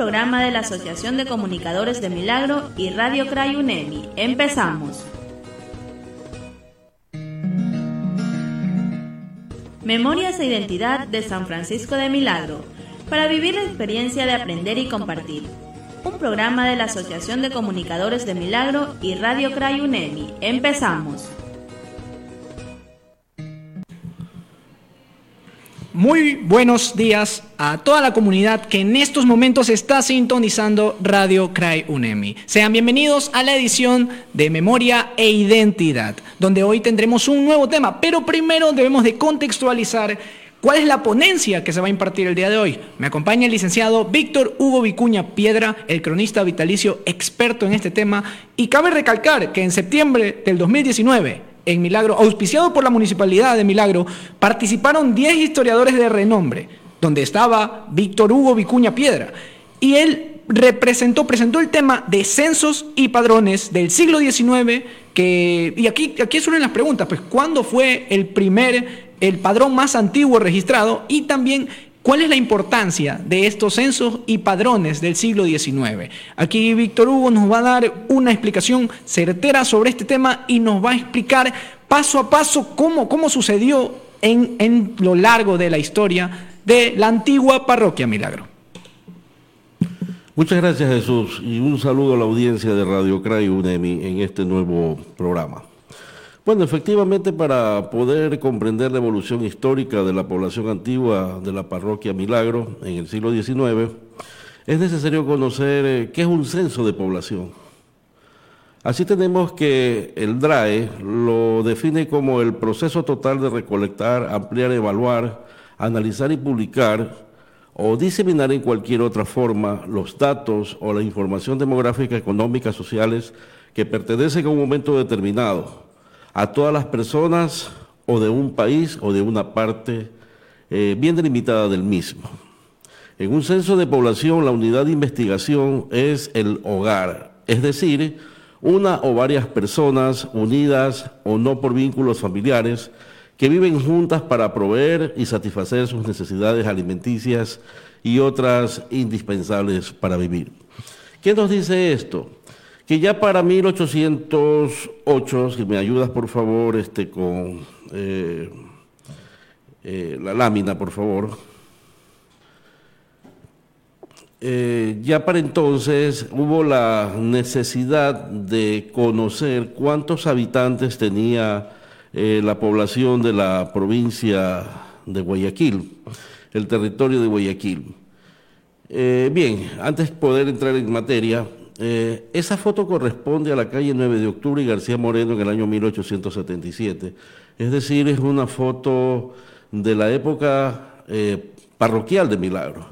programa de la Asociación de Comunicadores de Milagro y Radio Cray UNEMI. Empezamos. Memorias e Identidad de San Francisco de Milagro, para vivir la experiencia de aprender y compartir. Un programa de la Asociación de Comunicadores de Milagro y Radio Cray UNEMI. Empezamos. Muy buenos días a toda la comunidad que en estos momentos está sintonizando Radio Cry UNEMI. Sean bienvenidos a la edición de Memoria e Identidad, donde hoy tendremos un nuevo tema, pero primero debemos de contextualizar cuál es la ponencia que se va a impartir el día de hoy. Me acompaña el licenciado Víctor Hugo Vicuña Piedra, el cronista vitalicio experto en este tema, y cabe recalcar que en septiembre del 2019 en Milagro, auspiciado por la Municipalidad de Milagro, participaron 10 historiadores de renombre, donde estaba Víctor Hugo Vicuña Piedra. Y él representó, presentó el tema de censos y padrones del siglo XIX, que, y aquí, aquí surgen las preguntas, pues, ¿cuándo fue el primer, el padrón más antiguo registrado? Y también ¿Cuál es la importancia de estos censos y padrones del siglo XIX? Aquí Víctor Hugo nos va a dar una explicación certera sobre este tema y nos va a explicar paso a paso cómo, cómo sucedió en, en lo largo de la historia de la antigua parroquia Milagro. Muchas gracias Jesús y un saludo a la audiencia de Radio Cray UNEMI en este nuevo programa. Bueno, efectivamente para poder comprender la evolución histórica de la población antigua de la parroquia Milagro en el siglo XIX, es necesario conocer eh, qué es un censo de población. Así tenemos que el DRAE lo define como el proceso total de recolectar, ampliar, evaluar, analizar y publicar o diseminar en cualquier otra forma los datos o la información demográfica, económica, sociales que pertenecen a un momento determinado a todas las personas o de un país o de una parte eh, bien delimitada del mismo. En un censo de población, la unidad de investigación es el hogar, es decir, una o varias personas unidas o no por vínculos familiares que viven juntas para proveer y satisfacer sus necesidades alimenticias y otras indispensables para vivir. ¿Qué nos dice esto? Que ya para 1808, si me ayudas por favor este, con eh, eh, la lámina, por favor, eh, ya para entonces hubo la necesidad de conocer cuántos habitantes tenía la población de la provincia de Guayaquil, el territorio de Guayaquil. bien, antes de poder entrar en materia, eh, esa foto corresponde a la calle 9 de octubre y García Moreno en el año 1877. Es decir, es una foto de la época eh, parroquial de Milagro.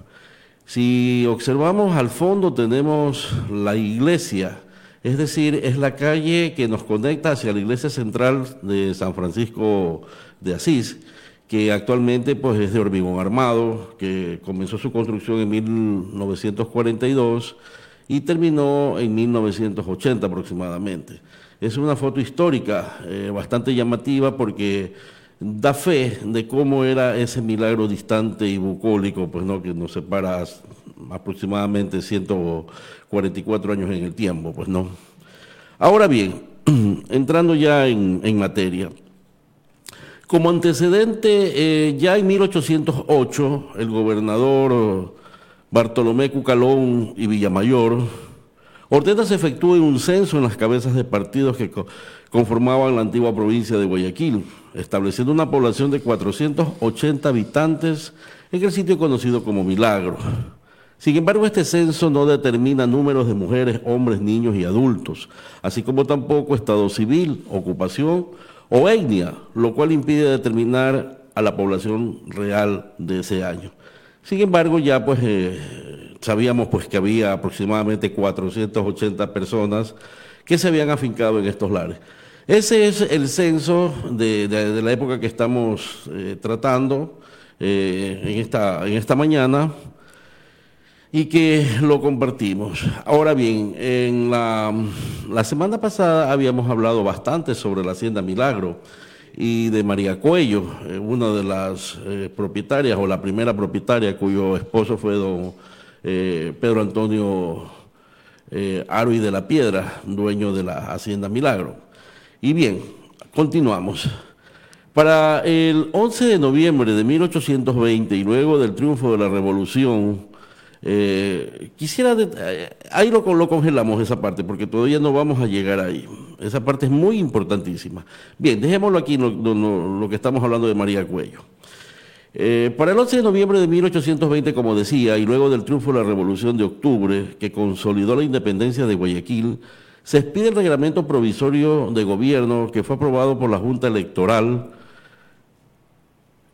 Si observamos al fondo tenemos la iglesia, es decir, es la calle que nos conecta hacia la iglesia central de San Francisco de Asís, que actualmente pues, es de hormigón armado, que comenzó su construcción en 1942 y terminó en 1980 aproximadamente. Es una foto histórica eh, bastante llamativa porque da fe de cómo era ese milagro distante y bucólico, pues no, que nos separa aproximadamente 144 años en el tiempo, pues no. Ahora bien, entrando ya en, materia, como antecedente, eh, ya en 1808 el gobernador Bartolomé Cucalón y Villamayor, ordena se efectúe un censo en las cabezas de partidos que conformaban la antigua provincia de Guayaquil, estableciendo una población de 480 habitantes en el sitio conocido como Milagro. Sin embargo, este censo no determina números de mujeres, hombres, niños y adultos, así como tampoco estado civil, ocupación o etnia, lo cual impide determinar a la población real de ese año. Sin embargo, ya pues eh, sabíamos pues que había aproximadamente 480 personas que se habían afincado en estos lares. Ese es el censo de, la época que estamos eh, tratando eh, en, esta, mañana y que lo compartimos. Ahora bien, en la semana pasada habíamos hablado bastante sobre la Hacienda Milagro y de María Cuello, eh, una de las eh, propietarias o la primera propietaria cuyo esposo fue don eh, Pedro Antonio eh, Aro y de la Piedra, dueño de la Hacienda Milagro. Y bien, continuamos. Para el 11 de noviembre de 1820 y luego del triunfo de la Revolución, eh, quisiera, eh, ahí lo, congelamos esa parte, porque todavía no vamos a llegar ahí. Esa parte es muy importantísima. Bien, dejémoslo aquí, lo, que estamos hablando de María Cuello. Eh, para el 11 de noviembre de 1820, como decía, y luego del triunfo de la Revolución de Octubre, que consolidó la independencia de Guayaquil, se expide el reglamento provisorio de gobierno que fue aprobado por la Junta Electoral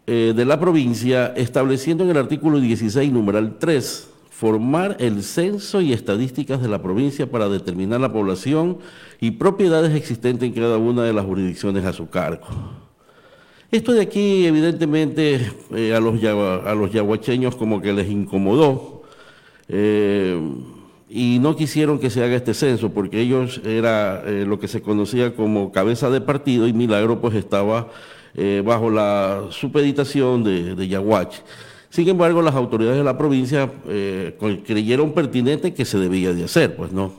de la provincia, estableciendo en el artículo 16, numeral 3, formar el censo y estadísticas de la provincia para determinar la población y propiedades existentes en cada una de las jurisdicciones a su cargo. Esto de aquí, evidentemente, eh, a, los, a los yaguacheños como que les incomodó eh, y no quisieron que se haga este censo porque ellos era lo que se conocía como cabeza de partido y Milagro pues estaba eh, bajo la supeditación de, de Yaguachi. Sin embargo, las autoridades de la provincia eh, creyeron pertinente que se debía de hacer, pues no.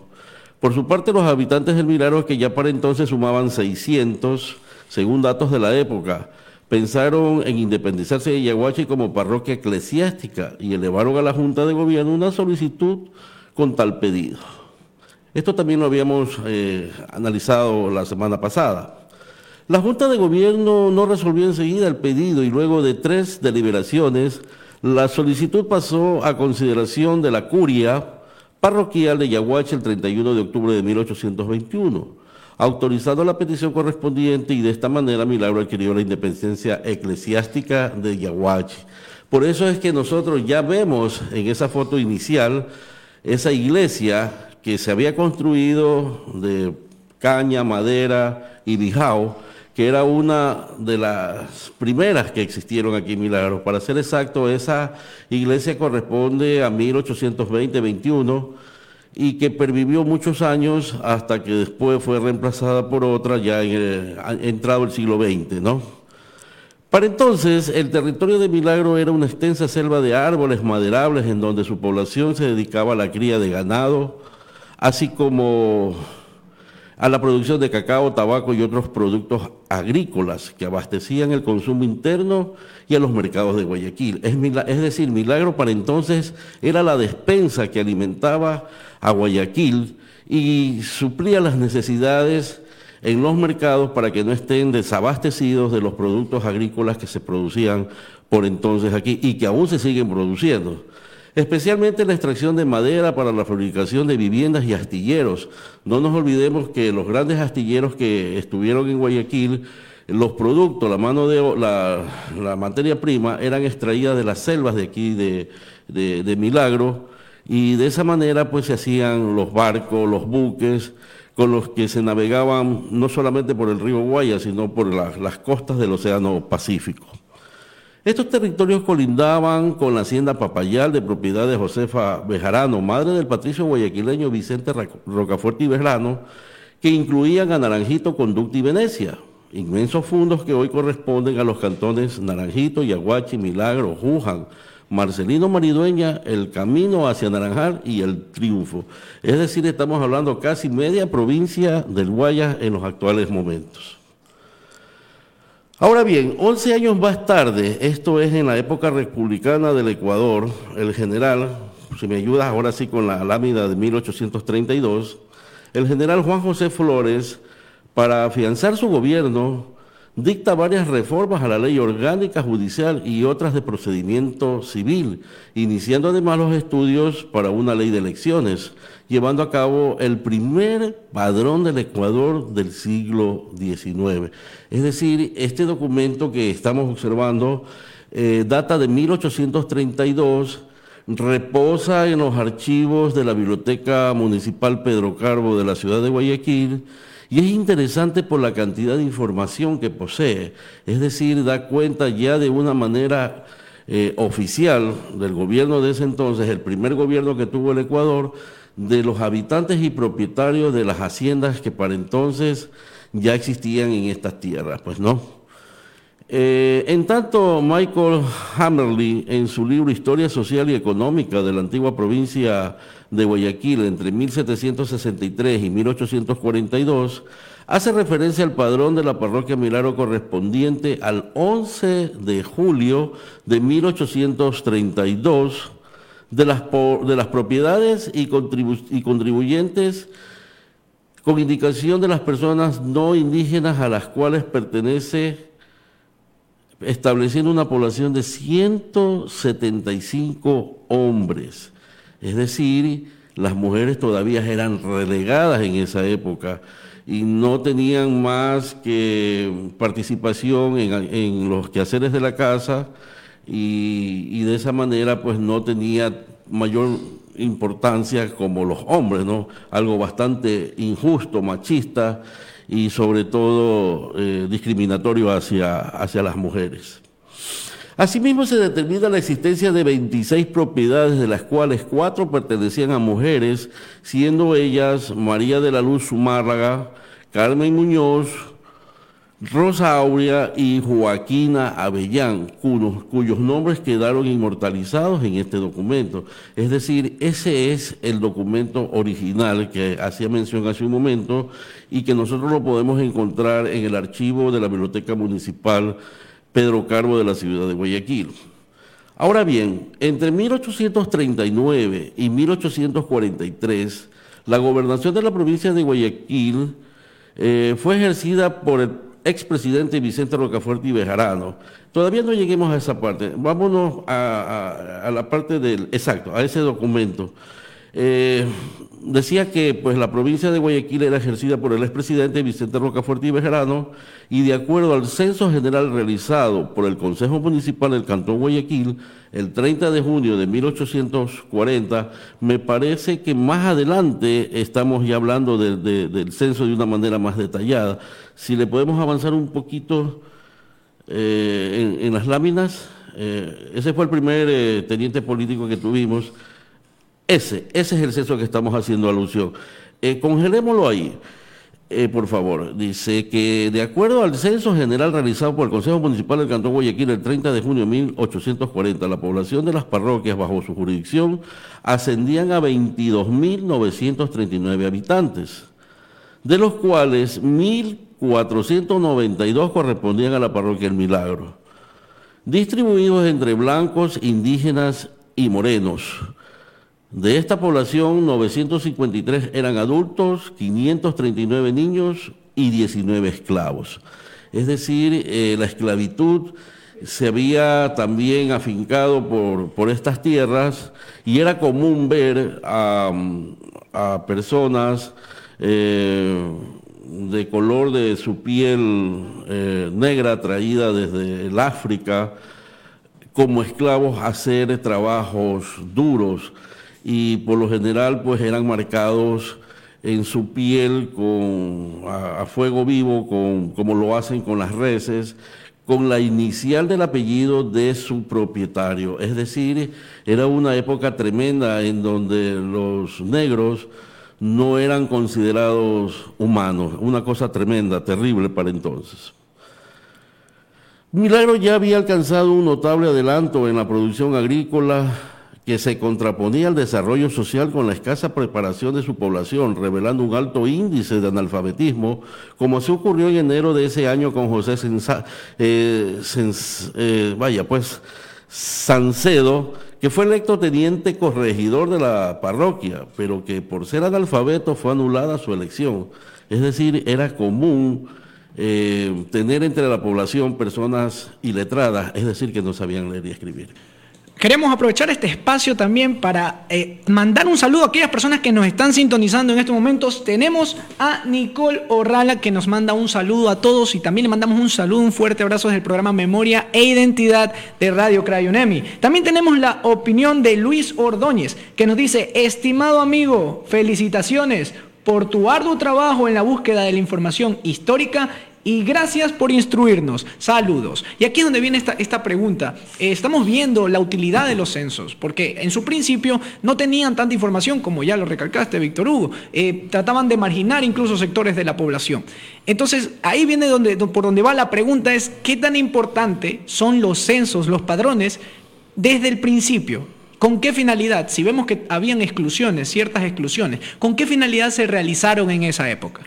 Por su parte, los habitantes del Milagro, que ya para entonces sumaban 600, según datos de la época, pensaron en independizarse de Yaguachi como parroquia eclesiástica y elevaron a la Junta de Gobierno una solicitud con tal pedido. Esto también lo habíamos eh, analizado la semana pasada. La Junta de Gobierno no resolvió enseguida el pedido y luego de tres deliberaciones, la solicitud pasó a consideración de la curia parroquial de Yaguache el 31 de octubre de 1821, autorizando la petición correspondiente y de esta manera Milagro adquirió la independencia eclesiástica de Yaguache. Por eso es que nosotros ya vemos en esa foto inicial esa iglesia que se había construido de caña, madera y bijao, que era una de las primeras que existieron aquí en Milagros. Para ser exacto, esa iglesia corresponde a 1820-21 y que pervivió muchos años hasta que después fue reemplazada por otra ya en entrado el siglo XX, ¿no? Para entonces, el territorio de Milagro era una extensa selva de árboles maderables en donde su población se dedicaba a la cría de ganado, así como a la producción de cacao, tabaco y otros productos agrícolas que abastecían el consumo interno y a los mercados de Guayaquil. Es, decir, Milagro para entonces era la despensa que alimentaba a Guayaquil y suplía las necesidades en los mercados para que no estén desabastecidos de los productos agrícolas que se producían por entonces aquí y que aún se siguen produciendo especialmente la extracción de madera para la fabricación de viviendas y astilleros. No nos olvidemos que los grandes astilleros que estuvieron en Guayaquil, los productos, la mano de la, materia prima eran extraídas de las selvas de aquí de, de, Milagro y de esa manera pues se hacían los barcos, los buques con los que se navegaban no solamente por el río Guaya, sino por las costas del Océano Pacífico. Estos territorios colindaban con la hacienda Papayal de propiedad de Josefa Bejarano, madre del patricio guayaquileño Vicente Rocafuerte y Bejarano, que incluían a Naranjito, Conducta y Venecia, inmensos fundos que hoy corresponden a los cantones Naranjito, Yaguachi, Milagro, Juján, Marcelino Maridueña, el camino hacia Naranjal y el triunfo. Es decir, estamos hablando casi media provincia del Guayas en los actuales momentos. Ahora bien, 11 años más tarde, esto es en la época republicana del Ecuador, el general, si me ayudas ahora sí con la lámina de 1832, el general Juan José Flores, para afianzar su gobierno, dicta varias reformas a la ley orgánica judicial y otras de procedimiento civil, iniciando además los estudios para una ley de elecciones, llevando a cabo el primer padrón del Ecuador del siglo XIX. Es decir, este documento que estamos observando eh, data de 1832, reposa en los archivos de la Biblioteca Municipal Pedro Carbo de la ciudad de Guayaquil, y es interesante por la cantidad de información que posee, es decir, da cuenta ya de una manera eh, oficial del gobierno de ese entonces, el primer gobierno que tuvo el Ecuador, de los habitantes y propietarios de las haciendas que para entonces ya existían en estas tierras, pues no. Eh, en tanto, Michael Hammerly, en su libro Historia Social y Económica de la antigua provincia de Guayaquil entre 1763 y 1842, hace referencia al padrón de la parroquia Milagro correspondiente al 11 de julio de 1832 de las, de las propiedades y, y contribuyentes con indicación de las personas no indígenas a las cuales pertenece estableciendo una población de 175 hombres. Es decir, las mujeres todavía eran relegadas en esa época y no tenían más que participación en, los quehaceres de la casa y, de esa manera pues no tenía mayor importancia como los hombres, ¿no? Algo bastante injusto, machista y sobre todo eh, discriminatorio hacia, hacia las mujeres. Asimismo, se determina la existencia de 26 propiedades, de las cuales cuatro pertenecían a mujeres, siendo ellas María de la Luz Zumárraga, Carmen Muñoz, Rosa Aurea y Joaquina Avellán, cuyos, nombres quedaron inmortalizados en este documento. Es decir, ese es el documento original que hacía mención hace un momento y que nosotros lo podemos encontrar en el archivo de la Biblioteca Municipal Pedro Carbo de la ciudad de Guayaquil. Ahora bien, entre 1839 y 1843, la gobernación de la provincia de Guayaquil eh, fue ejercida por el expresidente Vicente Rocafuerte y Bejarano. Todavía no lleguemos a esa parte. Vámonos a, la parte del, exacto, a ese documento. Eh, decía que pues, la provincia de Guayaquil era ejercida por el expresidente Vicente Rocafuerte y Bejarano y de acuerdo al censo general realizado por el Consejo Municipal del Cantón Guayaquil el 30 de junio de 1840, me parece que más adelante estamos ya hablando del censo de una manera más detallada. Si le podemos avanzar un poquito eh, en, las láminas, eh, ese fue el primer teniente político que tuvimos ese, ese es el censo que estamos haciendo alusión. Eh, congelémoslo ahí, eh, por favor. Dice que de acuerdo al censo general realizado por el Consejo Municipal del Cantón Guayaquil el 30 de junio de 1840, la población de las parroquias bajo su jurisdicción ascendían a 22.939 habitantes, de los cuales 1.492 correspondían a la parroquia El Milagro, distribuidos entre blancos, indígenas y morenos de esta población, 953 eran adultos, 539 niños y 19 esclavos. Es decir, eh, la esclavitud se había también afincado por, estas tierras y era común ver a, personas eh, de color de su piel eh, negra traída desde el África como esclavos a hacer trabajos duros y por lo general pues eran marcados en su piel con, a, fuego vivo, con, como lo hacen con las reses, con la inicial del apellido de su propietario. Es decir, era una época tremenda en donde los negros no eran considerados humanos, una cosa tremenda, terrible para entonces. Milagro ya había alcanzado un notable adelanto en la producción agrícola, que se contraponía al desarrollo social con la escasa preparación de su población, revelando un alto índice de analfabetismo, como se ocurrió en enero de ese año con José eh, eh, vaya, pues, Sancedo, que fue electo teniente corregidor de la parroquia, pero que por ser analfabeto fue anulada su elección. Es decir, era común eh, tener entre la población personas iletradas, es decir, que no sabían leer y escribir. Queremos aprovechar este espacio también para eh, mandar un saludo a aquellas personas que nos están sintonizando en estos momentos. Tenemos a Nicole Orrala que nos manda un saludo a todos y también le mandamos un saludo, un fuerte abrazo desde el programa Memoria e Identidad de Radio Crayonemi. También tenemos la opinión de Luis Ordóñez que nos dice, estimado amigo, felicitaciones por tu arduo trabajo en la búsqueda de la información histórica y gracias por instruirnos. Saludos. Y aquí es donde viene esta, esta pregunta. Eh, estamos viendo la utilidad de los censos, porque en su principio no tenían tanta información, como ya lo recalcaste, Víctor Hugo. Eh, trataban de marginar incluso sectores de la población. Entonces, ahí viene donde, por donde va la pregunta es, ¿qué tan importante son los censos, los padrones, desde el principio? ¿Con qué finalidad? Si vemos que habían exclusiones, ciertas exclusiones, ¿con qué finalidad se realizaron en esa época?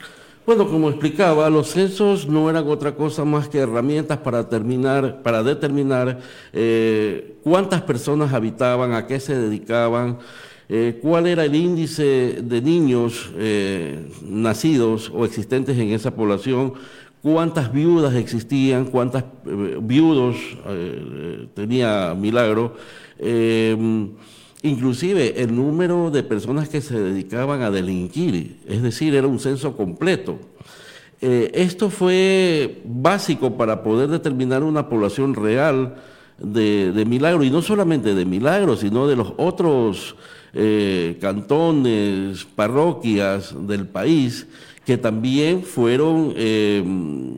Bueno, como explicaba, los censos no eran otra cosa más que herramientas para, terminar, para determinar eh, cuántas personas habitaban, a qué se dedicaban, eh, cuál era el índice de niños eh, nacidos o existentes en esa población, cuántas viudas existían, cuántos viudos tenía Milagro. Inclusive el número de personas que se dedicaban a delinquir, es decir, era un censo completo. Eh, esto fue básico para poder determinar una población real de, Milagro, y no solamente de Milagro, sino de los otros eh, cantones, parroquias del país que también fueron eh,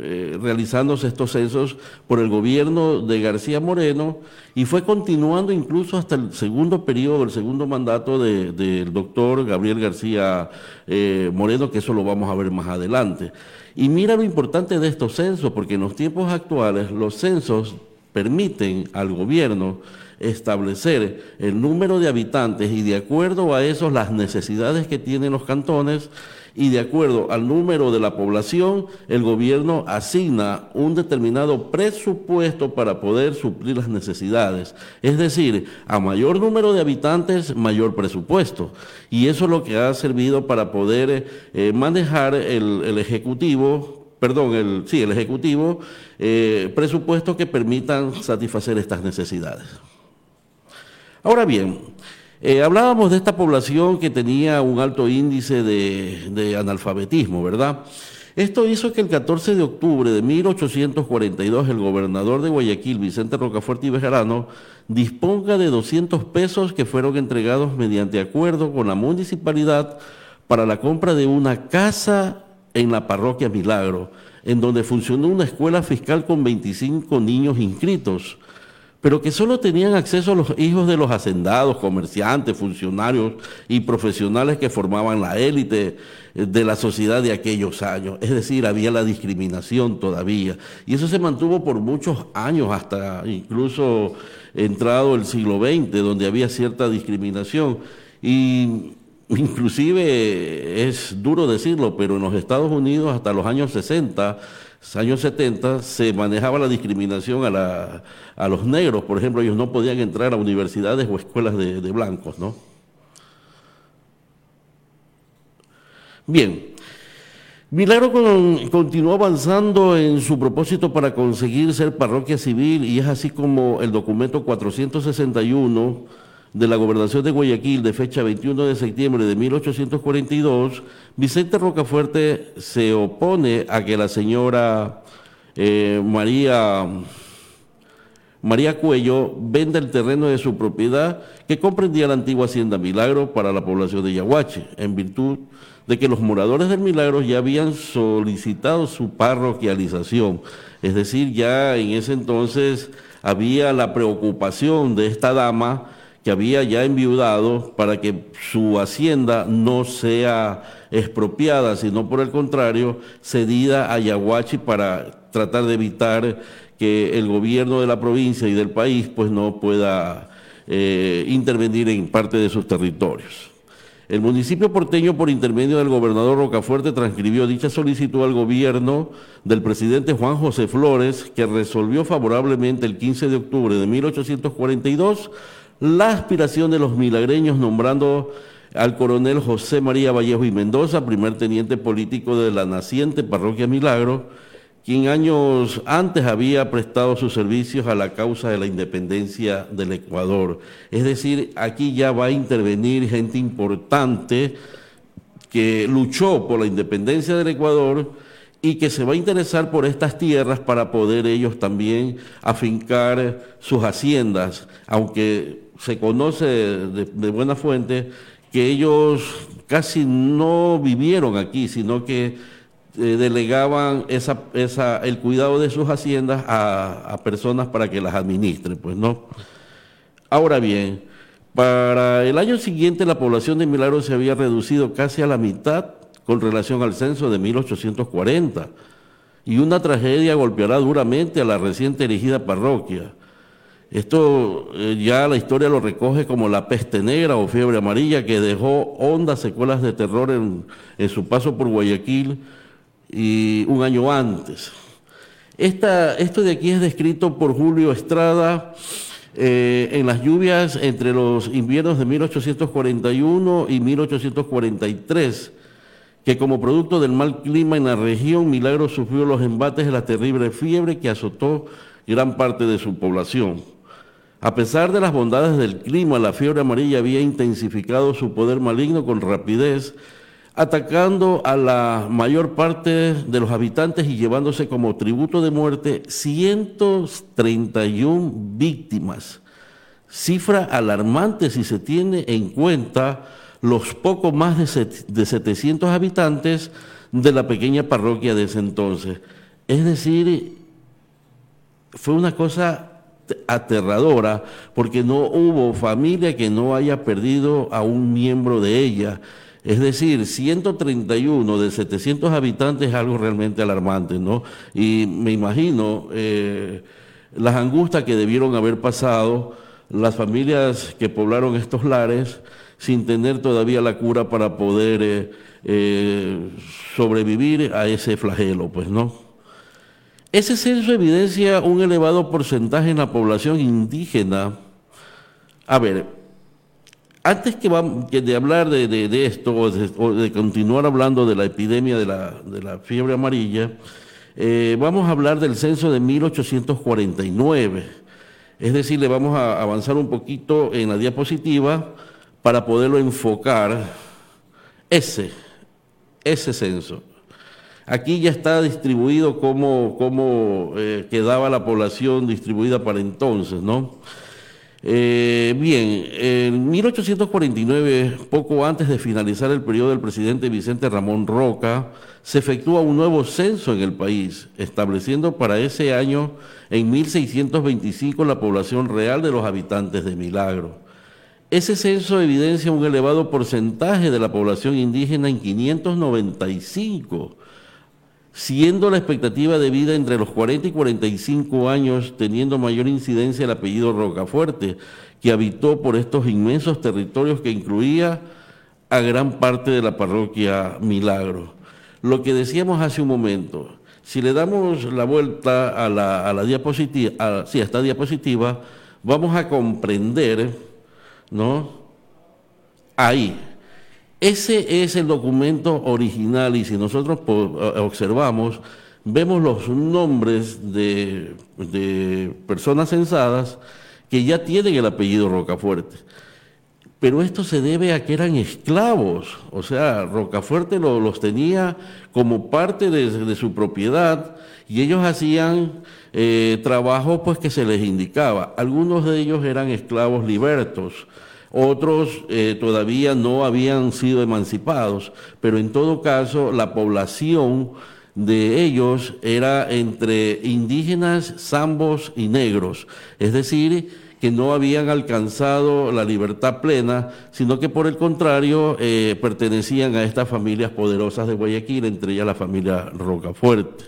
eh, realizándose estos censos por el gobierno de García Moreno y fue continuando incluso hasta el segundo periodo, el segundo mandato del doctor Gabriel García eh, Moreno, que eso lo vamos a ver más adelante. Y mira lo importante de estos censos, porque en los tiempos actuales los censos permiten al gobierno establecer el número de habitantes y de acuerdo a eso las necesidades que tienen los cantones, y de acuerdo al número de la población, el gobierno asigna un determinado presupuesto para poder suplir las necesidades. Es decir, a mayor número de habitantes, mayor presupuesto. Y eso es lo que ha servido para poder eh, manejar el, Ejecutivo, perdón, el, sí, el Ejecutivo, eh, presupuestos que permitan satisfacer estas necesidades. Ahora bien, eh, hablábamos de esta población que tenía un alto índice de, analfabetismo, ¿verdad? Esto hizo que el 14 de octubre de 1842 el gobernador de Guayaquil, Vicente Rocafuerte y Bejarano, disponga de 200 pesos que fueron entregados mediante acuerdo con la municipalidad para la compra de una casa en la parroquia Milagro, en donde funcionó una escuela fiscal con 25 niños inscritos pero que solo tenían acceso a los hijos de los hacendados, comerciantes, funcionarios y profesionales que formaban la élite eh, de la sociedad de aquellos años. Es decir, había la discriminación todavía. Y eso se mantuvo por muchos años, hasta incluso entrado el siglo XX, donde había cierta discriminación. Y inclusive es duro decirlo, pero en los Estados Unidos hasta los años 60 años 70 se manejaba la discriminación a, a, los negros, por ejemplo, ellos no podían entrar a universidades o escuelas de, blancos, ¿no? Bien, Milagro continuó avanzando en su propósito para conseguir ser parroquia civil y es así como el documento 461 de la gobernación de Guayaquil de fecha 21 de septiembre de 1842, Vicente Rocafuerte se opone a que la señora eh, María, María Cuello venda el terreno de su propiedad que comprendía la antigua hacienda Milagro para la población de Yaguache, en virtud de que los moradores del Milagro ya habían solicitado su parroquialización. Es decir, ya en ese entonces había la preocupación de esta dama que había ya enviudado para que su hacienda no sea expropiada, sino por el contrario, cedida a Yaguachi para tratar de evitar que el gobierno de la provincia y del país pues no pueda eh, intervenir en parte de sus territorios. El municipio porteño, por intermedio del gobernador Rocafuerte, transcribió dicha solicitud al gobierno del presidente Juan José Flores, que resolvió favorablemente el 15 de octubre de 1842 la aspiración de los milagreños nombrando al coronel José María Vallejo y Mendoza, primer teniente político de la naciente parroquia Milagro, quien años antes había prestado sus servicios a la causa de la independencia del Ecuador. Es decir, aquí ya va a intervenir gente importante que luchó por la independencia del Ecuador y que se va a interesar por estas tierras para poder ellos también afincar sus haciendas, aunque se conoce de, buena fuente que ellos casi no vivieron aquí, sino que eh, delegaban esa, esa, el cuidado de sus haciendas a, personas para que las administren, pues no. Ahora bien, para el año siguiente la población de Milagro se había reducido casi a la mitad con relación al censo de 1840 y una tragedia golpeará duramente a la reciente erigida parroquia. Esto eh, ya la historia lo recoge como la peste negra o fiebre amarilla que dejó hondas secuelas de terror en, su paso por Guayaquil y un año antes. esto de aquí es descrito por Julio Estrada eh, en las lluvias entre los inviernos de 1841 y 1843 que como producto del mal clima en la región, Milagro sufrió los embates de la terrible fiebre que azotó gran parte de su población. A pesar de las bondades del clima, la fiebre amarilla había intensificado su poder maligno con rapidez, atacando a la mayor parte de los habitantes y llevándose como tributo de muerte 131 víctimas. Cifra alarmante si se tiene en cuenta los poco más de 700 habitantes de la pequeña parroquia de ese entonces. Es decir, fue una cosa aterradora porque no hubo familia que no haya perdido a un miembro de ella. Es decir, 131 de 700 habitantes es algo realmente alarmante, ¿no? Y me imagino eh, las angustias que debieron haber pasado las familias que poblaron estos lares sin tener todavía la cura para poder eh, eh, sobrevivir a ese flagelo, pues no. Ese censo evidencia un elevado porcentaje en la población indígena. A ver, antes que, de hablar de, esto o de, continuar hablando de la epidemia de la, fiebre amarilla, eh, vamos a hablar del censo de 1849. Es decir, le vamos a avanzar un poquito en la diapositiva para poderlo enfocar ese, ese censo. Aquí ya está distribuido cómo, eh, quedaba la población distribuida para entonces, ¿no? Eh, bien, en 1849, poco antes de finalizar el periodo del presidente Vicente Ramón Roca, se efectúa un nuevo censo en el país, estableciendo para ese año, en 1625, la población real de los habitantes de Milagro. Ese censo evidencia un elevado porcentaje de la población indígena en 595, siendo la expectativa de vida entre los 40 y 45 años, teniendo mayor incidencia el apellido Rocafuerte, que habitó por estos inmensos territorios que incluía a gran parte de la parroquia Milagro. Lo que decíamos hace un momento, si le damos la vuelta a la, diapositiva, a, sí, a esta diapositiva, vamos a comprender ¿no? Ahí. Ese es el documento original y si nosotros eh, observamos, vemos los nombres de, personas censadas que ya tienen el apellido Rocafuerte. Pero esto se debe a que eran esclavos, o sea, Rocafuerte los tenía como parte de, su propiedad y ellos hacían eh, trabajo pues que se les indicaba. Algunos de ellos eran esclavos libertos, otros eh, todavía no habían sido emancipados, pero en todo caso la población de ellos era entre indígenas, zambos y negros, es decir, que no habían alcanzado la libertad plena, sino que por el contrario eh, pertenecían a estas familias poderosas de Guayaquil, entre ellas la familia Rocafuerte.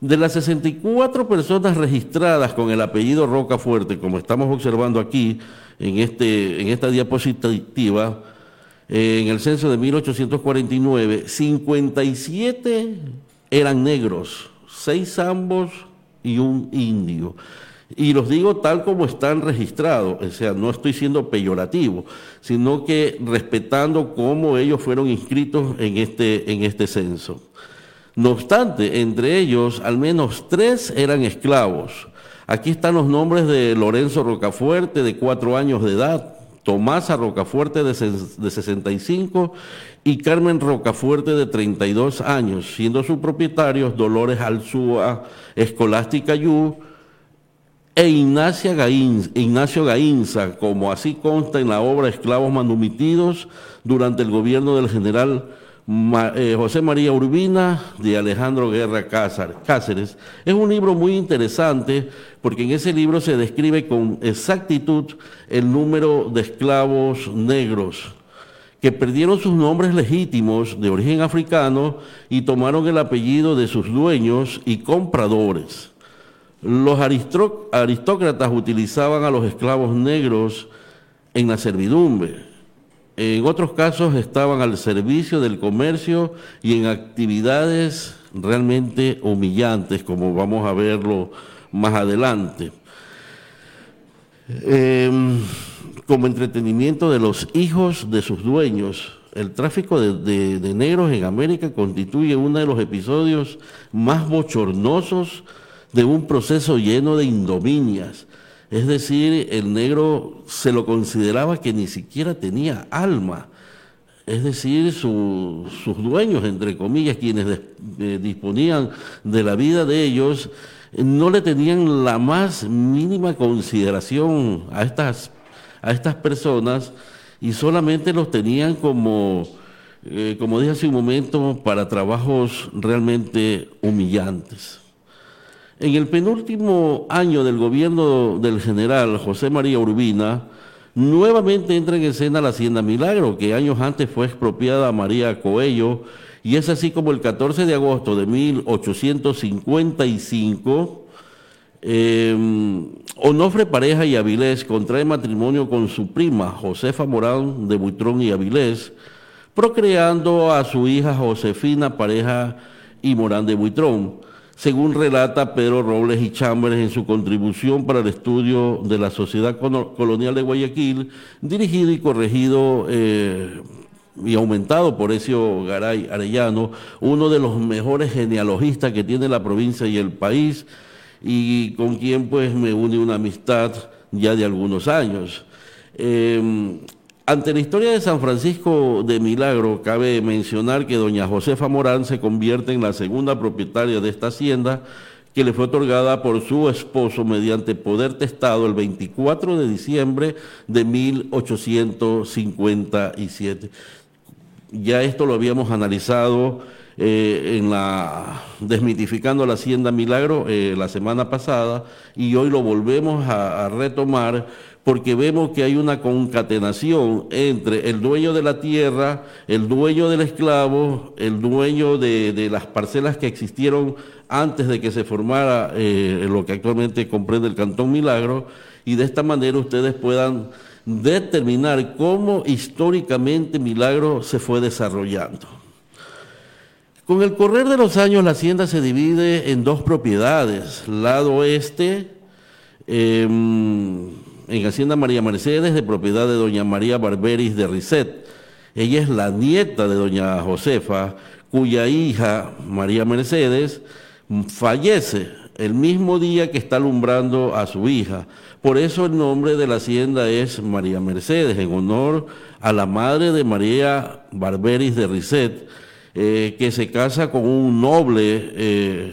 De las 64 personas registradas con el apellido Rocafuerte, como estamos observando aquí, en, este, en esta diapositiva, en el censo de 1849, 57 eran negros, seis ambos y un indio. Y los digo tal como están registrados, o sea, no estoy siendo peyorativo, sino que respetando cómo ellos fueron inscritos en este, en este censo. No obstante, entre ellos al menos tres eran esclavos, Aquí están los nombres de Lorenzo Rocafuerte, de cuatro años de edad, Tomasa Rocafuerte, de, 65, y Carmen Rocafuerte, de 32 años, siendo sus propietarios Dolores Alzúa, Escolástica Yu, e Ignacio Gainza, como así consta en la obra Esclavos Manumitidos durante el gobierno del general eh, José María Urbina de Alejandro Guerra Cáceres. Es un libro muy interesante porque en ese libro se describe con exactitud el número de esclavos negros que perdieron sus nombres legítimos de origen africano y tomaron el apellido de sus dueños y compradores. Los aristócratas utilizaban a los esclavos negros en la servidumbre en otros casos estaban al servicio del comercio y en actividades realmente humillantes, como vamos a verlo más adelante. Em, como entretenimiento de los hijos de sus dueños, el tráfico de, de, negros en América constituye uno de los episodios más bochornosos de un proceso lleno de indominias es decir, el negro se lo consideraba que ni siquiera tenía alma. Es decir, sus dueños, entre comillas, quienes eh, disponían de la vida de ellos, no le tenían la más mínima consideración a estas, a estas personas y solamente los tenían como, eh, como dije hace un momento, para trabajos realmente humillantes. En el penúltimo año del gobierno del general José María Urbina, nuevamente entra en escena la Hacienda Milagro, que años antes fue expropiada a María Coello, y es así como el 14 de agosto de 1855, eh, Onofre Pareja y Avilés contrae matrimonio con su prima Josefa Morán de Buitrón y Avilés, procreando a su hija Josefina Pareja y Morán de Buitrón según relata Pedro Robles y Chambers en su contribución para el estudio de la sociedad colonial de Guayaquil, dirigido y corregido eh, y aumentado por Ezio Garay Arellano, uno de los mejores genealogistas que tiene la provincia y el país, y con quien pues me une una amistad ya de algunos años. Eh, ante la historia de San Francisco de Milagro, cabe mencionar que doña Josefa Morán se convierte en la segunda propietaria de esta hacienda que le fue otorgada por su esposo mediante poder testado el 24 de diciembre de 1857. Ya esto lo habíamos analizado eh, en la desmitificando la hacienda Milagro eh, la semana pasada y hoy lo volvemos a retomar porque vemos que hay una concatenación entre el dueño de la tierra, el dueño del esclavo, el dueño de, las parcelas que existieron antes de que se formara eh, lo que actualmente comprende el Cantón Milagro, y de esta manera ustedes puedan determinar cómo históricamente Milagro se fue desarrollando. Con el correr de los años la hacienda se divide en dos propiedades, lado oeste, em, en Hacienda María Mercedes, de propiedad de doña María Barberis de Risset. Ella es la nieta de doña Josefa, cuya hija, María Mercedes, fallece el mismo día que está alumbrando a su hija. Por eso el nombre de la hacienda es María Mercedes, en honor a la madre de María Barberis de Risset, eh, que se casa con un noble eh,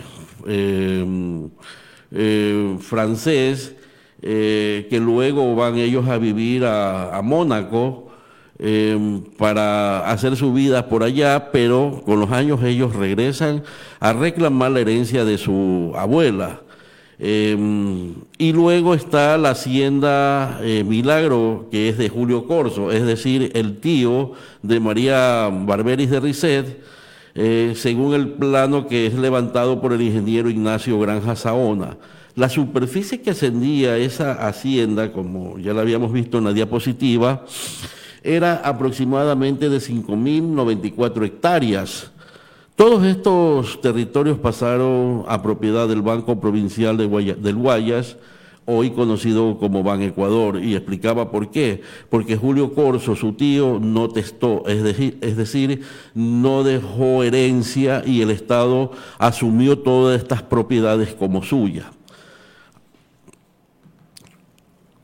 eh, francés eh, que luego van ellos a vivir a, Mónaco em, para hacer su vida por allá, pero con los años ellos regresan a reclamar la herencia de su abuela. Em, y luego está la hacienda eh, Milagro, que es de Julio Corso, es decir, el tío de María Barberis de Risset, eh, según el plano que es levantado por el ingeniero Ignacio Granja Saona. La superficie que ascendía esa hacienda, como ya la habíamos visto en la diapositiva, era aproximadamente de 5.094 hectáreas. Todos estos territorios pasaron a propiedad del Banco Provincial de del Guayas, hoy conocido como Ban Ecuador, y explicaba por qué. Porque Julio Corso, su tío, no testó, es decir, es decir, no dejó herencia y el Estado asumió todas estas propiedades como suyas.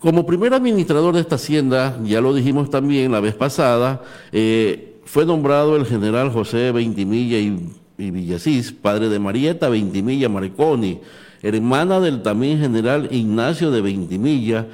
Como primer administrador de esta hacienda, ya lo dijimos también la vez pasada, eh, fue nombrado el general José Veintimilla y, Villasís, padre de Marieta Veintimilla Marconi, hermana del también general Ignacio de Veintimilla,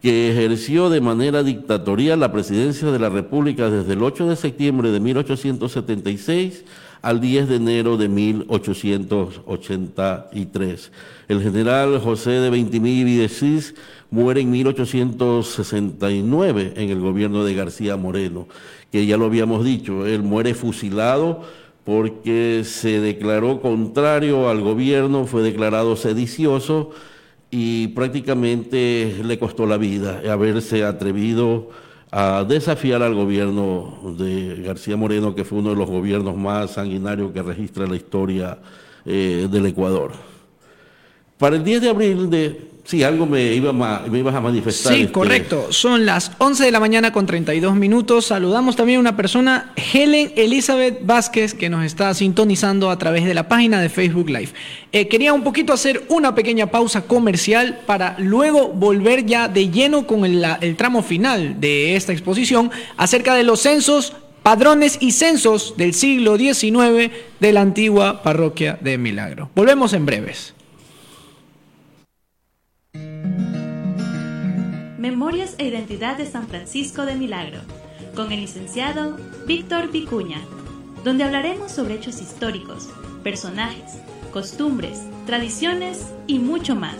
que ejerció de manera dictatorial la presidencia de la República desde el 8 de septiembre de 1876 al 10 de enero de 1883. El general José de Ventimiglia y Cis muere en 1869 en el gobierno de García Moreno, que ya lo habíamos dicho, él muere fusilado porque se declaró contrario al gobierno, fue declarado sedicioso y prácticamente le costó la vida haberse atrevido a desafiar al gobierno de García Moreno, que fue uno de los gobiernos más sanguinarios que registra la historia eh, del Ecuador. Para el 10 de abril de Sí, algo me, iba me ibas a manifestar. Sí, este, correcto. Son las 11 de la mañana con 32 minutos. Saludamos también a una persona, Helen Elizabeth Vázquez, que nos está sintonizando a través de la página de Facebook Live. Eh, quería un poquito hacer una pequeña pausa comercial para luego volver ya de lleno con el, el tramo final de esta exposición acerca de los censos padrones y censos del siglo XIX de la antigua parroquia de Milagro. Volvemos en breves. Memorias e Identidad de San Francisco de Milagro, con el licenciado Víctor Vicuña, donde hablaremos sobre hechos históricos, personajes, costumbres, tradiciones y mucho más.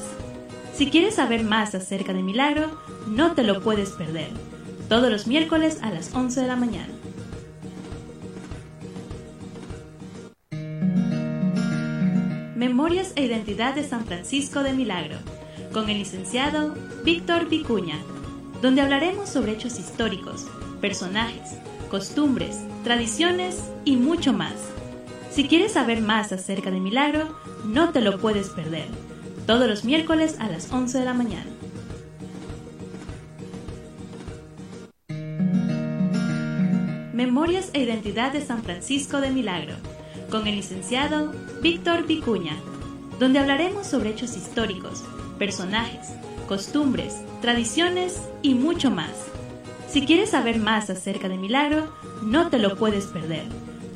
Si quieres saber más acerca de Milagro, no te lo puedes perder, todos los miércoles a las 11 de la mañana. Memorias e Identidad de San Francisco de Milagro con el licenciado Víctor Vicuña, donde hablaremos sobre hechos históricos, personajes, costumbres, tradiciones y mucho más. Si quieres saber más acerca de Milagro, no te lo puedes perder, todos los miércoles a las 11 de la mañana. Memorias e Identidad de San Francisco de Milagro, con el licenciado Víctor Vicuña, donde hablaremos sobre hechos históricos, personajes, costumbres, tradiciones y mucho más. Si quieres saber más acerca de Milagro, no te lo puedes perder.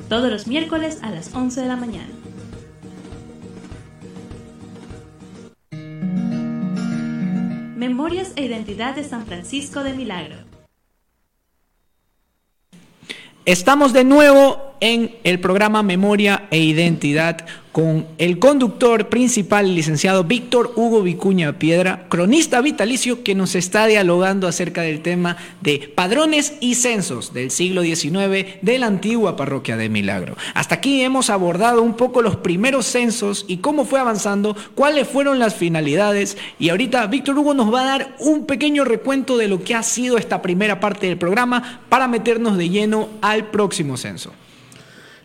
Todos los miércoles a las 11 de la mañana. Memorias e Identidad de San Francisco de Milagro. Estamos de nuevo en el programa Memoria e Identidad con el conductor principal, licenciado Víctor Hugo Vicuña Piedra, cronista vitalicio, que nos está dialogando acerca del tema de padrones y censos del siglo XIX de la antigua parroquia de Milagro. Hasta aquí hemos abordado un poco los primeros censos y cómo fue avanzando, cuáles fueron las finalidades y ahorita Víctor Hugo nos va a dar un pequeño recuento de lo que ha sido esta primera parte del programa para meternos de lleno al próximo censo.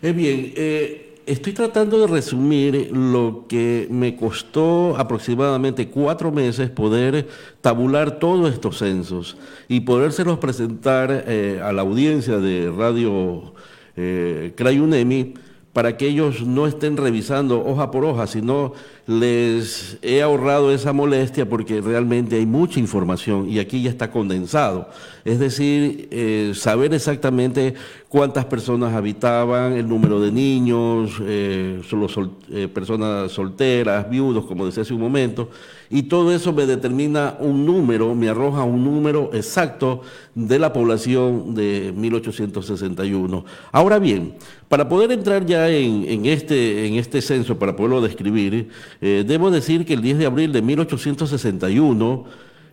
Es bien, eh, estoy tratando de resumir lo que me costó aproximadamente cuatro meses poder tabular todos estos censos y podérselos presentar eh, a la audiencia de Radio eh, Crayunemi para que ellos no estén revisando hoja por hoja, sino les he ahorrado esa molestia porque realmente hay mucha información y aquí ya está condensado. Es decir, eh, saber exactamente cuántas personas habitaban, el número de niños, eh, solo eh, personas solteras, viudos, como decía hace un momento, y todo eso me determina un número, me arroja un número exacto de la población de 1861. Ahora bien, para poder entrar ya en, este, en este censo, para poderlo describir, eh, debo decir que el 10 de abril de 1861,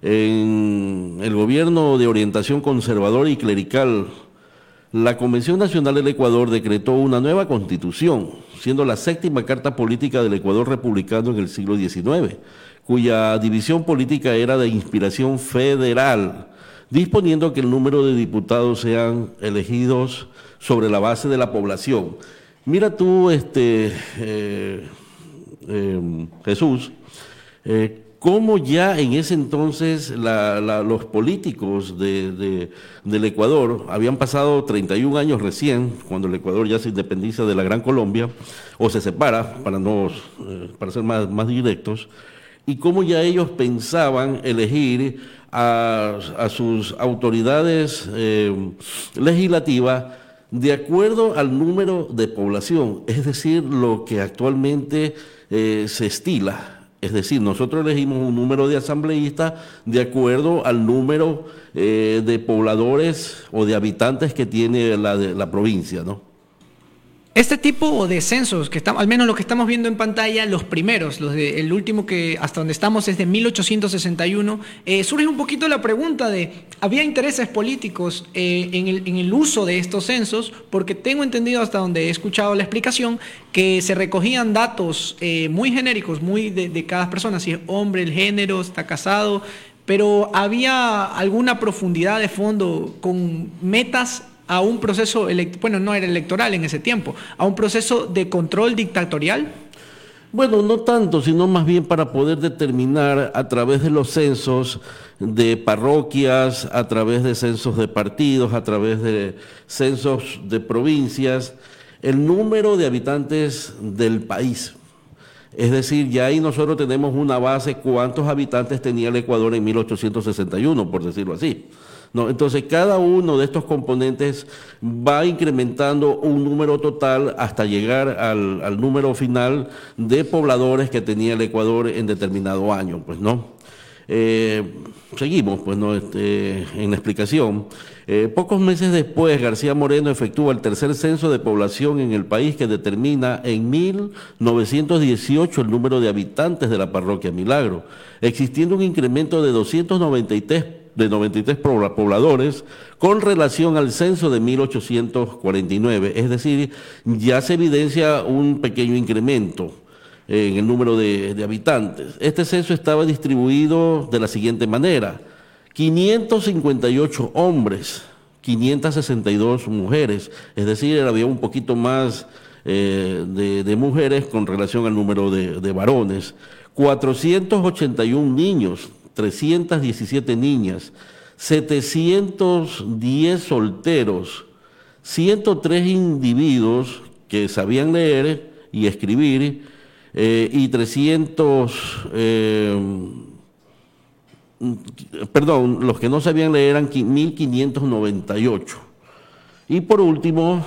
en el gobierno de orientación conservadora y clerical, la Convención Nacional del Ecuador decretó una nueva constitución, siendo la séptima carta política del Ecuador republicano en el siglo XIX cuya división política era de inspiración federal, disponiendo que el número de diputados sean elegidos sobre la base de la población. Mira tú, este, eh, em, Jesús, eh, cómo ya en ese entonces los políticos del Ecuador habían pasado 31 años recién, cuando el Ecuador ya se independiza de la Gran Colombia, o se separa, para, no, eh, para ser más, directos, y cómo ya ellos pensaban elegir a, sus autoridades eh, legislativas de acuerdo al número de población, es decir, lo que actualmente eh, se estila Es decir, nosotros elegimos un número de asambleístas de acuerdo al número eh, de pobladores o de habitantes que tiene la, la provincia, ¿no? Este tipo de censos, que estamos, al menos lo que estamos viendo en pantalla, los primeros, los de, el último que hasta donde estamos es de 1861, eh, surge un poquito la pregunta de, ¿había intereses políticos eh, en, el, uso de estos censos? Porque tengo entendido hasta donde he escuchado la explicación que se recogían datos eh, muy genéricos, muy de cada persona, si es hombre, el género, está casado, pero había alguna profundidad de fondo con metas a un proceso, bueno, no era electoral en ese tiempo, a un proceso de control dictatorial? Bueno, no tanto, sino más bien para poder determinar a través de los censos de parroquias, a través de censos de partidos, a través de censos de provincias, el número de habitantes del país. Es decir, ya ahí nosotros tenemos una base cuántos habitantes tenía el Ecuador en 1861, por decirlo así. Entonces, cada uno de estos componentes va incrementando un número total hasta llegar al, número final de pobladores que tenía el Ecuador en determinado año, pues, ¿no? Eh, seguimos, pues, ¿no? Este, en la explicación. Eh, pocos meses después, García Moreno efectúa el tercer censo de población en el país que determina en 1918 el número de habitantes de la parroquia Milagro, existiendo un incremento de 293 de 93 pobladores con relación al censo de 1849. Es decir, ya se evidencia un pequeño incremento en el número de, habitantes. Este censo estaba distribuido de la siguiente manera. 558 hombres, 562 mujeres, es decir, había un poquito más eh, de, mujeres con relación al número de, de varones, 481 niños, 317 niñas, 710 solteros, 103 individuos que sabían leer y escribir eh, y 300, eh, perdón, los que no sabían leer eran 1598. Y por último,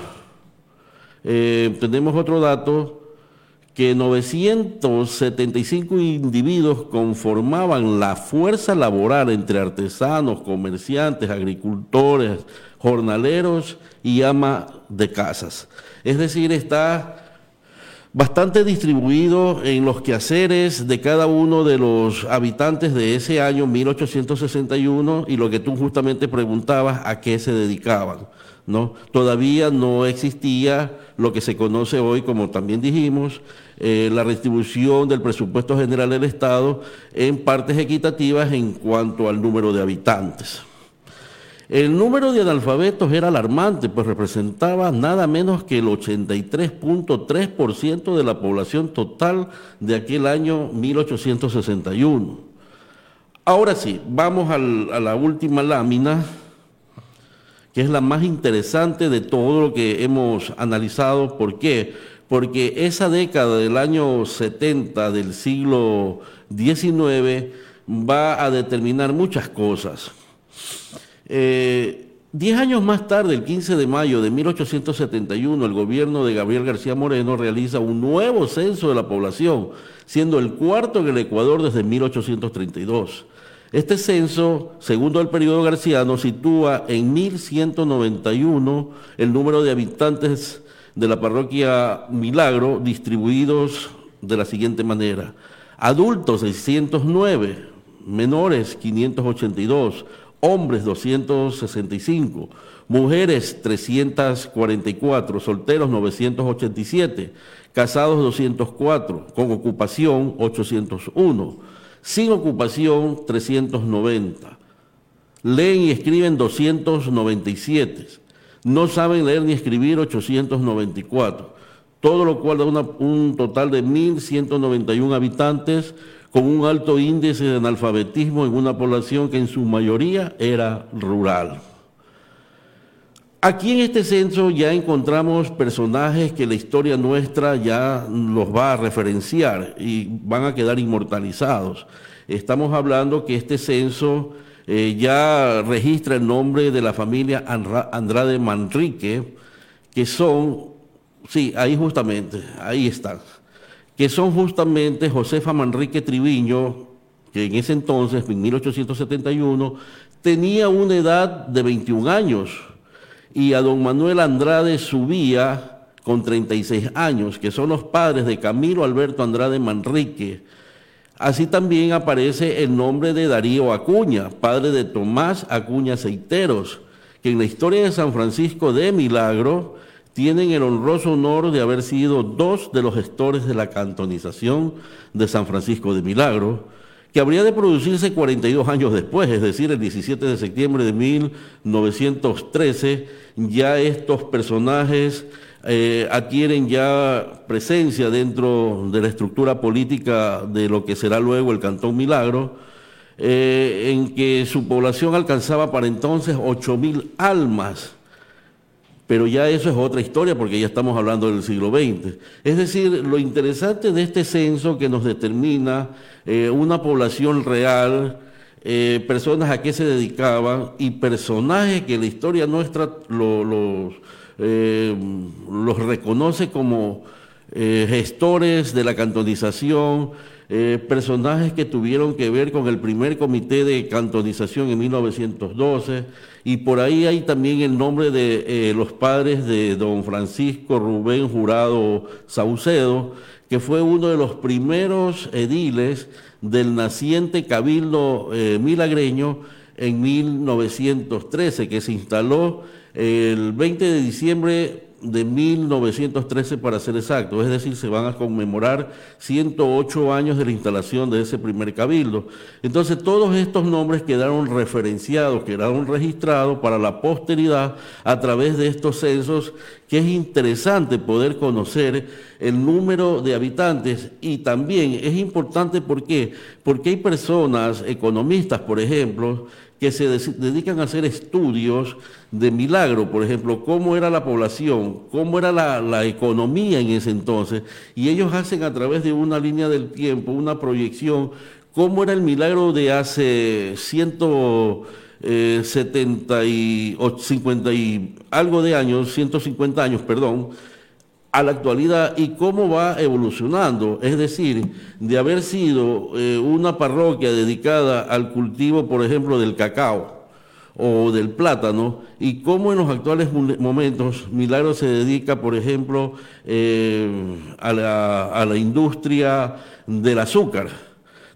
eh, tenemos otro dato que 975 individuos conformaban la fuerza laboral entre artesanos, comerciantes, agricultores, jornaleros y ama de casas. Es decir, está bastante distribuido en los quehaceres de cada uno de los habitantes de ese año 1861 y lo que tú justamente preguntabas a qué se dedicaban. Todavía no existía lo que se conoce hoy, como también dijimos, eh, la distribución del presupuesto general del Estado en partes equitativas en cuanto al número de habitantes. El número de analfabetos era alarmante, pues representaba nada menos que el 83.3% de la población total de aquel año 1861. Ahora sí, vamos a la última lámina, que es la más interesante de todo lo que hemos analizado. ¿Por qué? Porque esa década del año 70 del siglo XIX va a determinar muchas cosas. Eh, diez años más tarde, el 15 de mayo de 1871, el gobierno de Gabriel García Moreno realiza un nuevo censo de la población, siendo el cuarto en el Ecuador desde 1832. Este censo, segundo el periodo garciano, sitúa en 1191 el número de habitantes de la parroquia Milagro distribuidos de la siguiente manera. Adultos 609, menores 582, hombres 265, mujeres 344, solteros 987, casados 204, con ocupación 801, sin ocupación 390. Leen y escriben 297. No saben leer ni escribir 894. Todo lo cual da un total de 1.191 habitantes con un alto índice de analfabetismo en una población que en su mayoría era rural. Aquí en este censo ya encontramos personajes que la historia nuestra ya los va a referenciar y van a quedar inmortalizados. Estamos hablando que este censo eh, ya registra el nombre de la familia Andrade Manrique, que son, sí, ahí justamente, ahí están que son justamente Josefa Manrique Triviño, que en ese entonces, en 1871, tenía una edad de 21 años, y a don Manuel Andrade Subía, con 36 años, que son los padres de Camilo Alberto Andrade Manrique. Así también aparece el nombre de Darío Acuña, padre de Tomás Acuña Ceiteros, que en la historia de San Francisco de Milagro tienen el honroso honor de haber sido dos de los gestores de la cantonización de San Francisco de Milagro, que habría de producirse 42 años después, es decir, el 17 de septiembre de 1913, ya estos personajes eh, adquieren ya presencia dentro de la estructura política de lo que será luego el Cantón Milagro, eh, en que su población alcanzaba para entonces 8.000 almas. Pero ya eso es otra historia porque ya estamos hablando del siglo XX. Es decir, lo interesante de este censo que nos determina eh, una población real, personas a qué se dedicaban y personajes que la historia nuestra eh, los reconoce como eh, gestores de la cantonización, eh, personajes que tuvieron que ver con el primer comité de cantonización en 1912, y por ahí hay también el nombre de los padres de don Francisco Rubén Jurado Saucedo, que fue uno de los primeros ediles del naciente cabildo milagreño en 1913, que se instaló el 20 de diciembre de 1913 para ser exacto, es decir, se van a conmemorar 108 años de la instalación de ese primer cabildo. Entonces todos estos nombres quedaron referenciados, quedaron registrados para la posteridad a través de estos censos, que es interesante poder conocer el número de habitantes y también es importante ¿por qué? porque hay personas, economistas por ejemplo, que se dedican a hacer estudios de milagro, por ejemplo, cómo era la población, cómo era la, economía en ese entonces, y ellos hacen a través de una línea del tiempo, una proyección, cómo era el milagro de hace 170 y 50 y algo de años, 150 años, perdón, a la actualidad y cómo va evolucionando. Es decir, de haber sido eh, una parroquia dedicada al cultivo, por ejemplo, del cacao o del plátano, y cómo en los actuales momentos Milagro se dedica, por ejemplo, eh, a, la, industria del azúcar.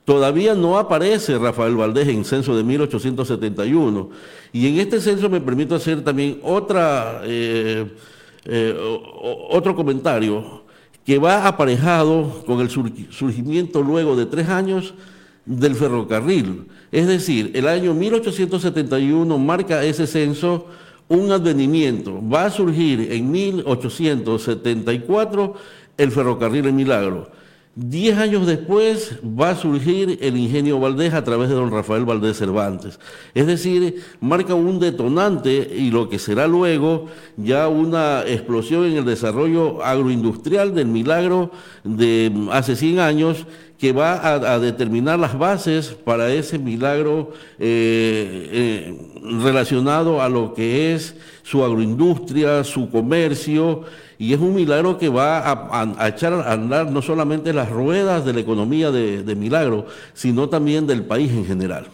Todavía no aparece Rafael Valdés en censo de 1871. Y en este censo me permito hacer también otra... Eh, eh, otro comentario que va aparejado con el surgimiento luego de tres años del ferrocarril. Es decir, el año 1871 marca ese censo un advenimiento. Va a surgir en 1874 el ferrocarril en Milagro. Diez años después va a surgir el ingenio Valdés a través de don Rafael Valdés Cervantes. Es decir, marca un detonante y lo que será luego ya una explosión en el desarrollo agroindustrial del milagro de hace 100 años que va a, determinar las bases para ese milagro eh, eh, relacionado a lo que es su agroindustria, su comercio y es un milagro que va a, echar a andar no solamente las ruedas de la economía de, Milagro, sino también del país en general.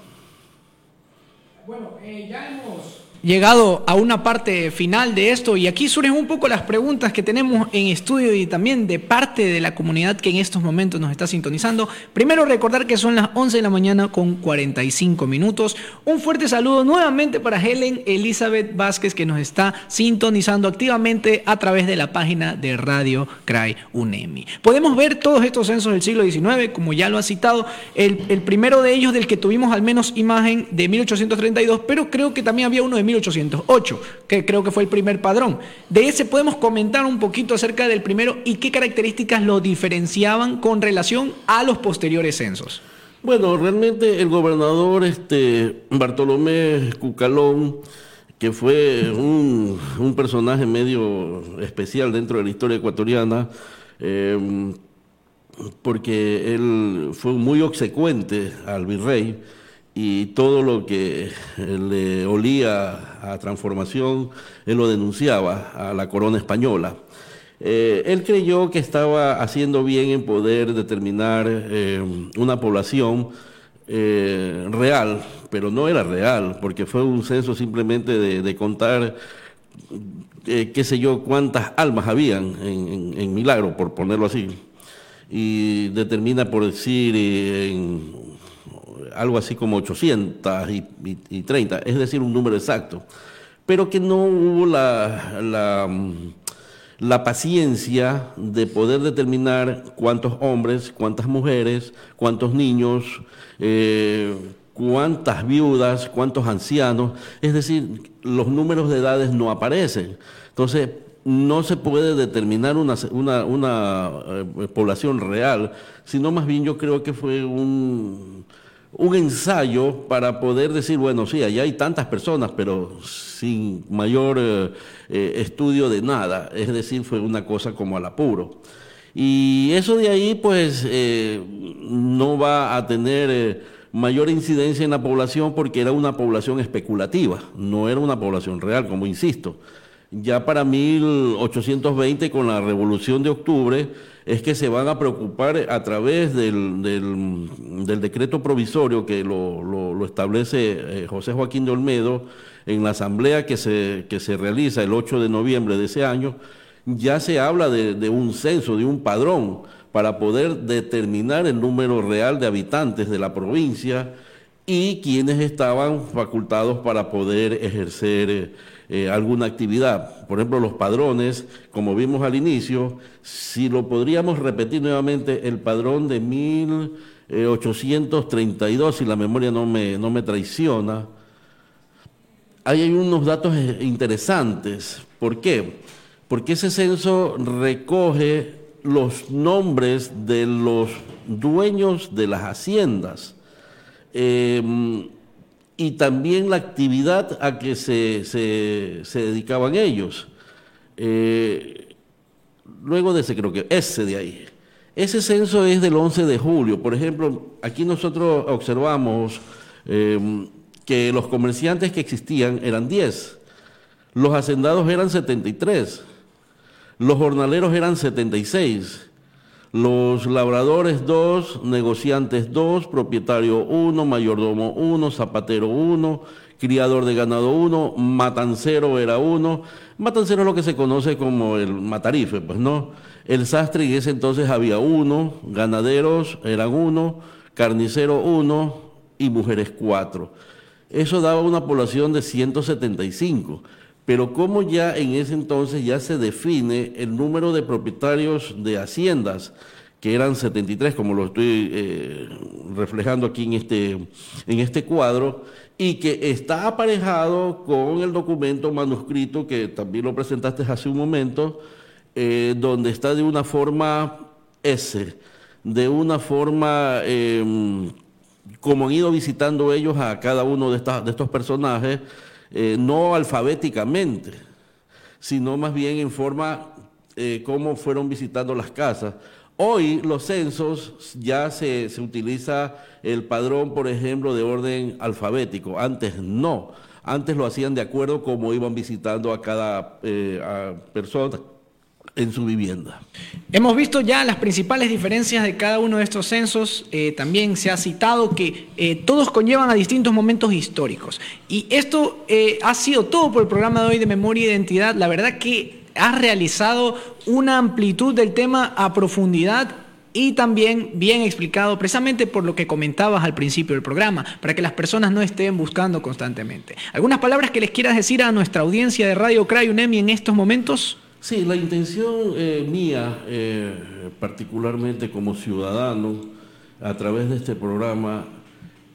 Bueno, eh, ya hemos llegado a una parte final de esto y aquí surgen un poco las preguntas que tenemos en estudio y también de parte de la comunidad que en estos momentos nos está sintonizando. Primero recordar que son las 11 de la mañana con 45 minutos. Un fuerte saludo nuevamente para Helen Elizabeth Vázquez que nos está sintonizando activamente a través de la página de Radio Cry UNEMI. Podemos ver todos estos censos del siglo XIX, como ya lo ha citado, el, el primero de ellos del que tuvimos al menos imagen de 1832, pero creo que también había uno de 1808, que creo que fue el primer padrón. De ese podemos comentar un poquito acerca del primero y qué características lo diferenciaban con relación a los posteriores censos. Bueno, realmente el gobernador este, Bartolomé Cucalón, que fue un, personaje medio especial dentro de la historia ecuatoriana, eh, porque él fue muy obsecuente al virrey, y todo lo que le olía a transformación, él lo denunciaba a la corona española. Eh, él creyó que estaba haciendo bien en poder determinar eh, una población eh, real, pero no era real, porque fue un censo simplemente de, contar, qué sé yo, cuántas almas habían en, Milagro, por ponerlo así, y determina por decir en algo así como 830, es decir, un número exacto, pero que no hubo la la paciencia de poder determinar cuántos hombres, cuántas mujeres, cuántos niños, eh, cuántas viudas, cuántos ancianos, es decir, los números de edades no aparecen. Entonces, no se puede determinar una, una, eh, población real, sino más bien yo creo que fue un, un ensayo para poder decir, bueno, sí, allá hay tantas personas, pero sin mayor eh, eh, estudio de nada. Es decir, fue una cosa como al apuro. Y eso de ahí, pues, eh, no va a tener mayor incidencia en la población porque era una población especulativa, no era una población real, como insisto. Ya para 1820, con la Revolución de Octubre, es que se van a preocupar a través del, del, decreto provisorio que lo, establece eh, José Joaquín de Olmedo en la asamblea que se, que se realiza el 8 de noviembre de ese año, ya se habla de, de un censo, de un padrón, para poder determinar el número real de habitantes de la provincia y quienes estaban facultados para poder ejercer eh, eh, alguna actividad. Por ejemplo, los padrones, como vimos al inicio, si lo podríamos repetir nuevamente, el padrón de 1832, si la memoria no me, no me traiciona, ahí hay unos datos eh, interesantes. ¿Por qué? Porque ese censo recoge los nombres de los dueños de las haciendas Em, y también la actividad a que se, se, dedicaban ellos. Eh, luego de ese, creo que ese de ahí. Ese censo es del 11 de julio. Por ejemplo, aquí nosotros observamos em, que los comerciantes que existían eran 10, los hacendados eran 73, los jornaleros eran 76, los labradores dos, negociantes dos, propietario uno, mayordomo uno, zapatero uno, criador de ganado uno, matancero era uno. Matancero es lo que se conoce como el matarife, pues no. El sastre en ese entonces había uno, ganaderos eran uno, carnicero uno. Y mujeres cuatro. Eso daba una población de 175. Pero como ya en ese entonces ya se define el número de propietarios de haciendas, que eran 73, como lo estoy eh, reflejando aquí en este, en este cuadro, y que está aparejado con el documento manuscrito que también lo presentaste hace un momento, eh, donde está de una forma S, de una forma em, como han ido visitando ellos a cada uno de, de estos personajes, eh, no alfabéticamente, sino más bien en forma eh, como fueron visitando las casas. Hoy los censos ya se, utiliza el padrón, por ejemplo, de orden alfabético. Antes no. Antes lo hacían de acuerdo como iban visitando a cada eh, persona en su vivienda. Hemos visto ya las principales diferencias de cada uno de estos censos. Eh, también se ha citado que eh, todos conllevan a distintos momentos históricos. Y esto eh, ha sido todo por el programa de hoy de Memoria e Identidad. La verdad que ha realizado una amplitud del tema a profundidad y también bien explicado precisamente por lo que comentabas al principio del programa, para que las personas no estén buscando constantemente. ¿Algunas palabras que les quieras decir a nuestra audiencia de Radio Cray UNEMI en estos momentos? Sí, la intención eh, mía, eh, particularmente como ciudadano, a través de este programa,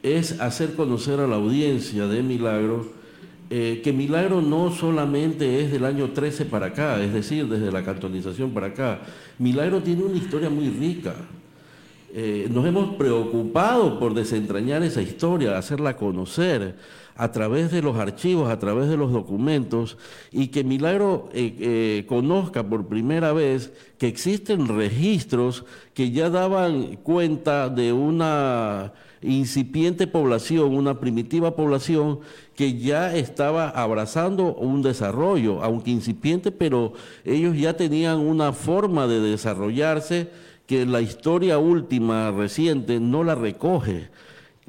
es hacer conocer a la audiencia de Milagro eh, que Milagro no solamente es del año 13 para acá, es decir, desde la cantonización para acá. Milagro tiene una historia muy rica. nos hemos preocupado por desentrañar esa historia, hacerla conocer a través de los archivos, a través de los documentos, y que Milagro eh, eh, conozca por primera vez que existen registros que ya daban cuenta de una incipiente población, una primitiva población que ya estaba abrazando un desarrollo, aunque incipiente, pero ellos ya tenían una forma de desarrollarse que la historia última, reciente, no la recoge.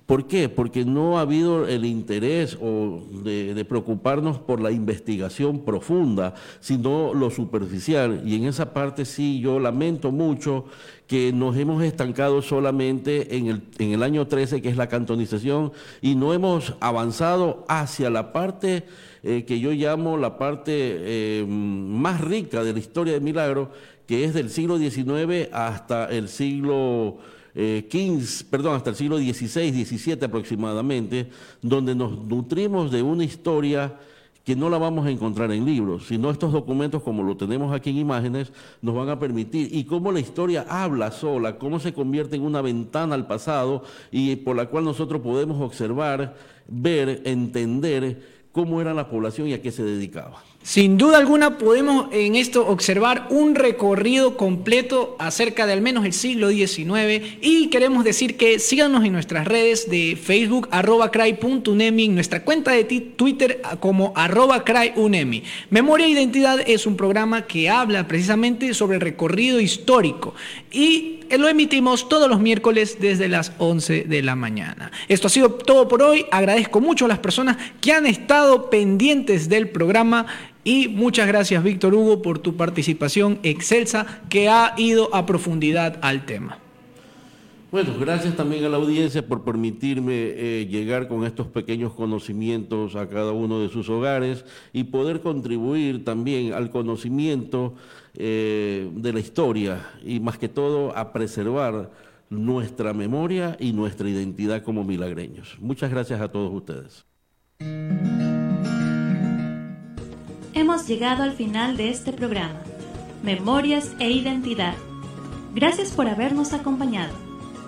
¿Por qué? Porque no ha habido el interés o de, preocuparnos por la investigación profunda, sino lo superficial. Y en esa parte sí yo lamento mucho que nos hemos estancado solamente en el, en el año 13, que es la cantonización, y no hemos avanzado hacia la parte eh, que yo llamo la parte eh, más rica de la historia de Milagro, que es del siglo XIX hasta el siglo eh, perdón, hasta el siglo XVI, XVII aproximadamente, donde nos nutrimos de una historia que no la vamos a encontrar en libros, sino estos documentos como lo tenemos aquí en imágenes nos van a permitir y cómo la historia habla sola, cómo se convierte en una ventana al pasado y por la cual nosotros podemos observar, ver, entender cómo era la población y a qué se dedicaba. Sin duda alguna podemos en esto observar un recorrido completo acerca de al menos el siglo XIX y queremos decir que síganos en nuestras redes de Facebook arroba cry.unemi, en nuestra cuenta de Twitter como arroba cryunemi. Memoria e Identidad es un programa que habla precisamente sobre el recorrido histórico y lo emitimos todos los miércoles desde las 11 de la mañana. Esto ha sido todo por hoy. Agradezco mucho a las personas que han estado pendientes del programa y muchas gracias, Víctor Hugo, por tu participación excelsa que ha ido a profundidad al tema. Bueno, gracias también a la audiencia por permitirme eh, llegar con estos pequeños conocimientos a cada uno de sus hogares y poder contribuir también al conocimiento eh, de la historia y más que todo a preservar nuestra memoria y nuestra identidad como milagreños. Muchas gracias a todos ustedes. Hemos llegado al final de este programa, Memorias e Identidad. Gracias por habernos acompañado.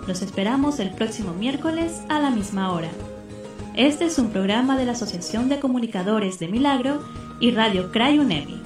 Los esperamos el próximo miércoles a la misma hora. Este es un programa de la Asociación de Comunicadores de Milagro y Radio Crayunemi.